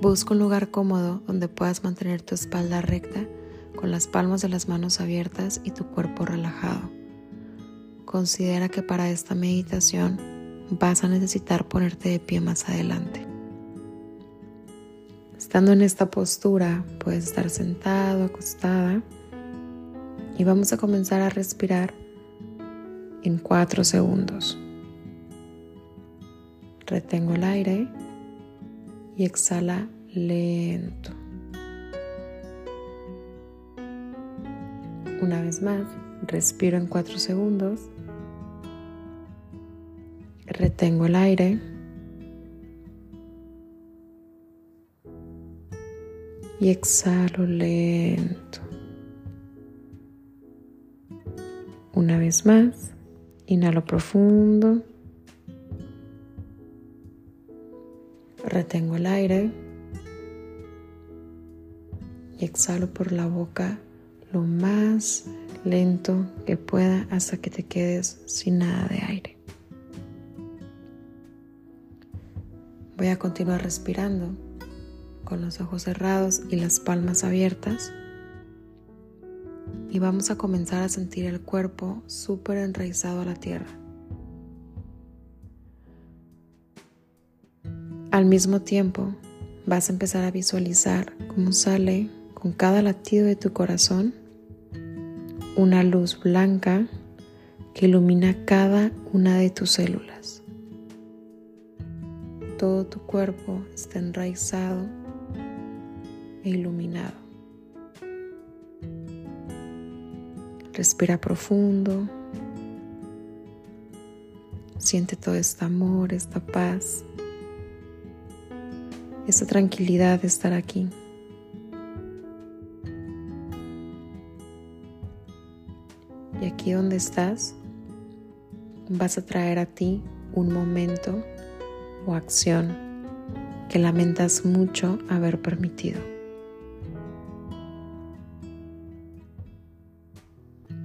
Busca un lugar cómodo donde puedas mantener tu espalda recta con las palmas de las manos abiertas y tu cuerpo relajado. Considera que para esta meditación vas a necesitar ponerte de pie más adelante. Estando en esta postura, puedes estar sentado, acostada y vamos a comenzar a respirar en cuatro segundos. Retengo el aire y exhala lento. Una vez más, respiro en cuatro segundos. Retengo el aire. Y exhalo lento. Una vez más, inhalo profundo. Retengo el aire y exhalo por la boca lo más lento que pueda hasta que te quedes sin nada de aire. Voy a continuar respirando con los ojos cerrados y las palmas abiertas y vamos a comenzar a sentir el cuerpo súper enraizado a la tierra. Al mismo tiempo, vas a empezar a visualizar cómo sale con cada latido de tu corazón una luz blanca que ilumina cada una de tus células. Todo tu cuerpo está enraizado e iluminado. Respira profundo. Siente todo este amor, esta paz esa tranquilidad de estar aquí. Y aquí donde estás, vas a traer a ti un momento o acción que lamentas mucho haber permitido.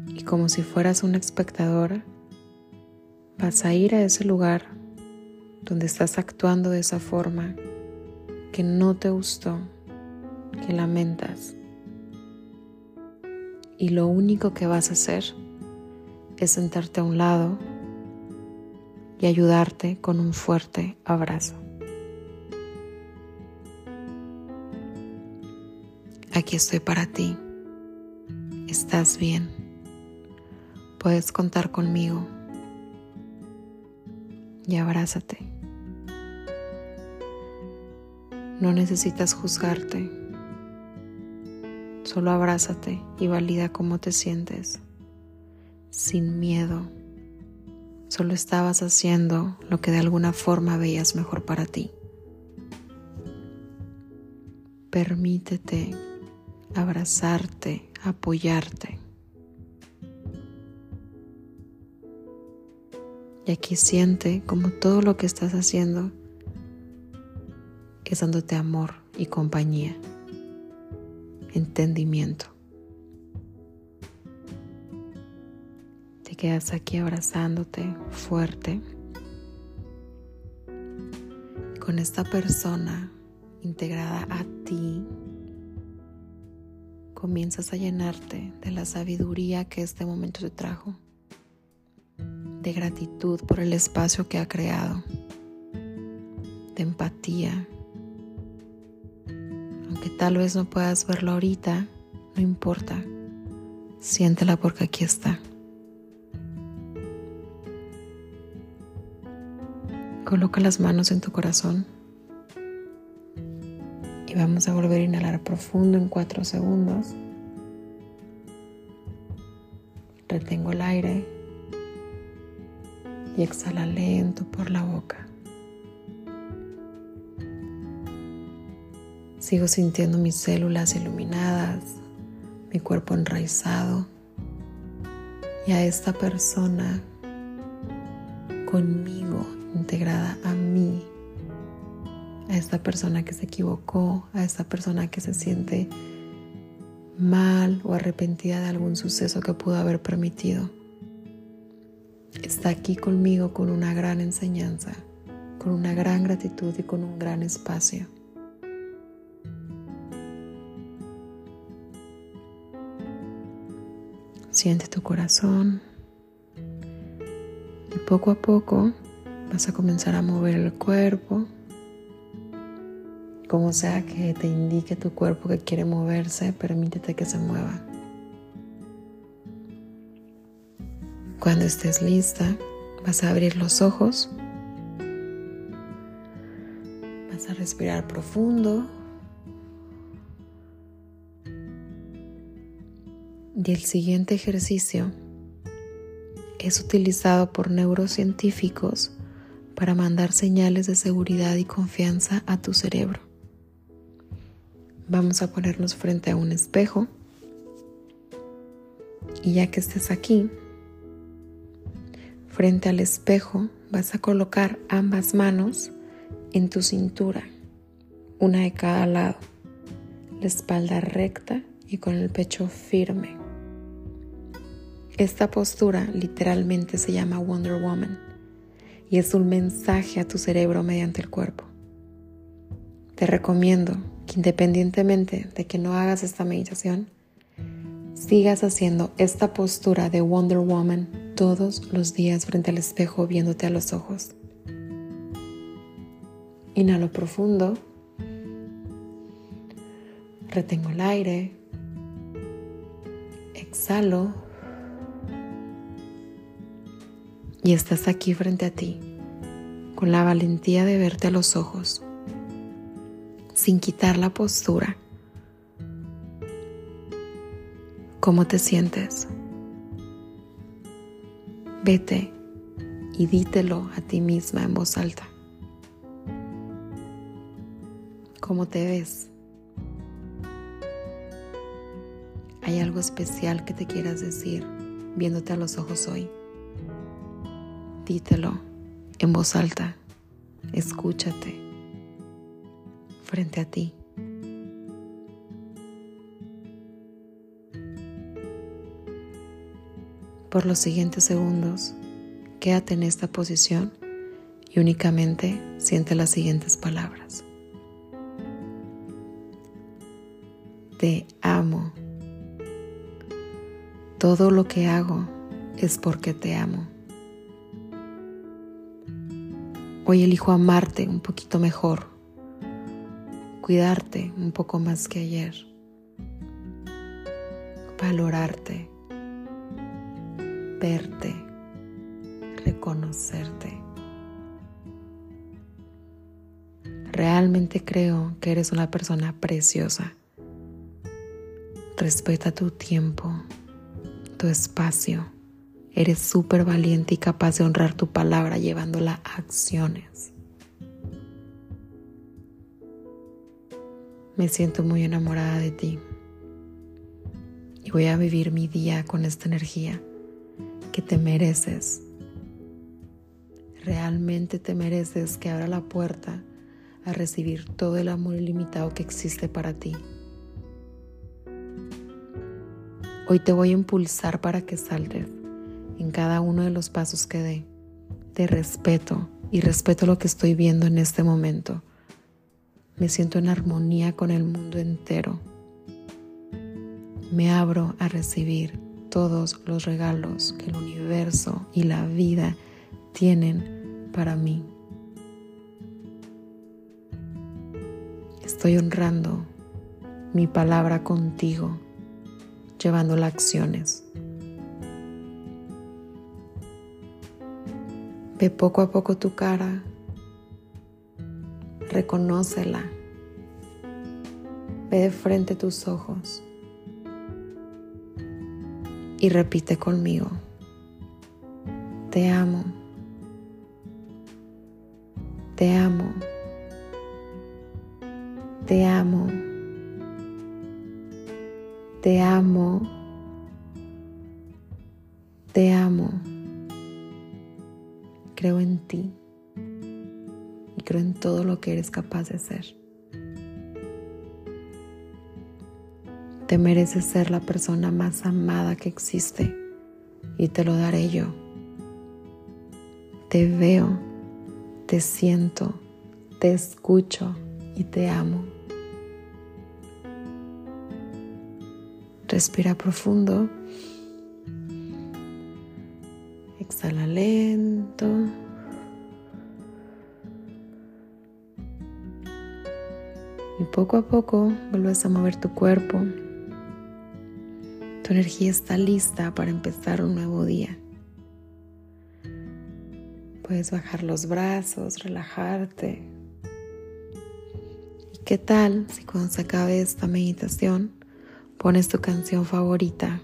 Y como si fueras una espectadora, vas a ir a ese lugar donde estás actuando de esa forma que no te gustó, que lamentas. Y lo único que vas a hacer es sentarte a un lado y ayudarte con un fuerte abrazo. Aquí estoy para ti. Estás bien. Puedes contar conmigo. Y abrázate. No necesitas juzgarte. Solo abrázate y valida cómo te sientes. Sin miedo. Solo estabas haciendo lo que de alguna forma veías mejor para ti. Permítete abrazarte, apoyarte. Y aquí siente como todo lo que estás haciendo es amor y compañía, entendimiento. Te quedas aquí abrazándote fuerte con esta persona integrada a ti. Comienzas a llenarte de la sabiduría que este momento te trajo, de gratitud por el espacio que ha creado, de empatía aunque tal vez no puedas verlo ahorita, no importa. Siéntela porque aquí está. Coloca las manos en tu corazón y vamos a volver a inhalar profundo en cuatro segundos. Retengo el aire y exhala lento por la boca. Sigo sintiendo mis células iluminadas, mi cuerpo enraizado y a esta persona conmigo, integrada a mí, a esta persona que se equivocó, a esta persona que se siente mal o arrepentida de algún suceso que pudo haber permitido. Está aquí conmigo con una gran enseñanza, con una gran gratitud y con un gran espacio. Siente tu corazón. Y poco a poco vas a comenzar a mover el cuerpo, como sea que te indique tu cuerpo que quiere moverse, permítete que se mueva. Cuando estés lista, vas a abrir los ojos, vas a respirar profundo Y el siguiente ejercicio es utilizado por neurocientíficos para mandar señales de seguridad y confianza a tu cerebro. Vamos a ponernos frente a un espejo y ya que estés aquí, frente al espejo vas a colocar ambas manos en tu cintura, una de cada lado, la espalda recta y con el pecho firme. Esta postura literalmente se llama Wonder Woman y es un mensaje a tu cerebro mediante el cuerpo. Te recomiendo que independientemente de que no hagas esta meditación, sigas haciendo esta postura de Wonder Woman todos los días frente al espejo viéndote a los ojos. Inhalo profundo. Retengo el aire. Exhalo. Y estás aquí frente a ti, con la valentía de verte a los ojos, sin quitar la postura. ¿Cómo te sientes? Vete y dítelo a ti misma en voz alta. ¿Cómo te ves? ¿Hay algo especial que te quieras decir viéndote a los ojos hoy? Dítelo en voz alta. Escúchate frente a ti. Por los siguientes segundos, quédate en esta posición y únicamente siente las siguientes palabras. Te amo. Todo lo que hago es porque te amo. Hoy elijo amarte un poquito mejor, cuidarte un poco más que ayer, valorarte, verte, reconocerte. Realmente creo que eres una persona preciosa. Respeta tu tiempo, tu espacio Eres súper valiente y capaz de honrar tu palabra llevándola a acciones. Me siento muy enamorada de ti y voy a vivir mi día con esta energía que te mereces. Realmente te mereces que abra la puerta a recibir todo el amor ilimitado que existe para ti. Hoy te voy a impulsar para que saltes en cada uno de los pasos que dé. Te respeto y respeto lo que estoy viendo en este momento. Me siento en armonía con el mundo entero. Me abro a recibir todos los regalos que el universo y la vida tienen para mí. Estoy honrando mi palabra contigo, llevando las acciones. Ve poco a poco tu cara, reconócela, ve de frente tus ojos. Y repite conmigo, te amo, te amo, te amo, te amo, todo lo que eres capaz de ser. Te mereces ser la persona más amada que existe y te lo daré yo. Te veo, te siento, te escucho y te amo. Respira profundo Exhala lento. Y poco a poco vuelves a mover tu cuerpo. Tu energía está lista para empezar un nuevo día. Puedes bajar los brazos, relajarte. ¿Y qué tal si cuando se acabe esta meditación pones tu canción favorita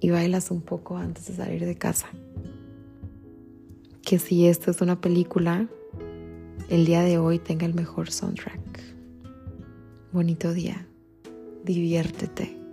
y bailas un poco antes de salir de casa? Que si esto es una película, el día de hoy tenga el mejor soundtrack. Bonito día. Diviértete.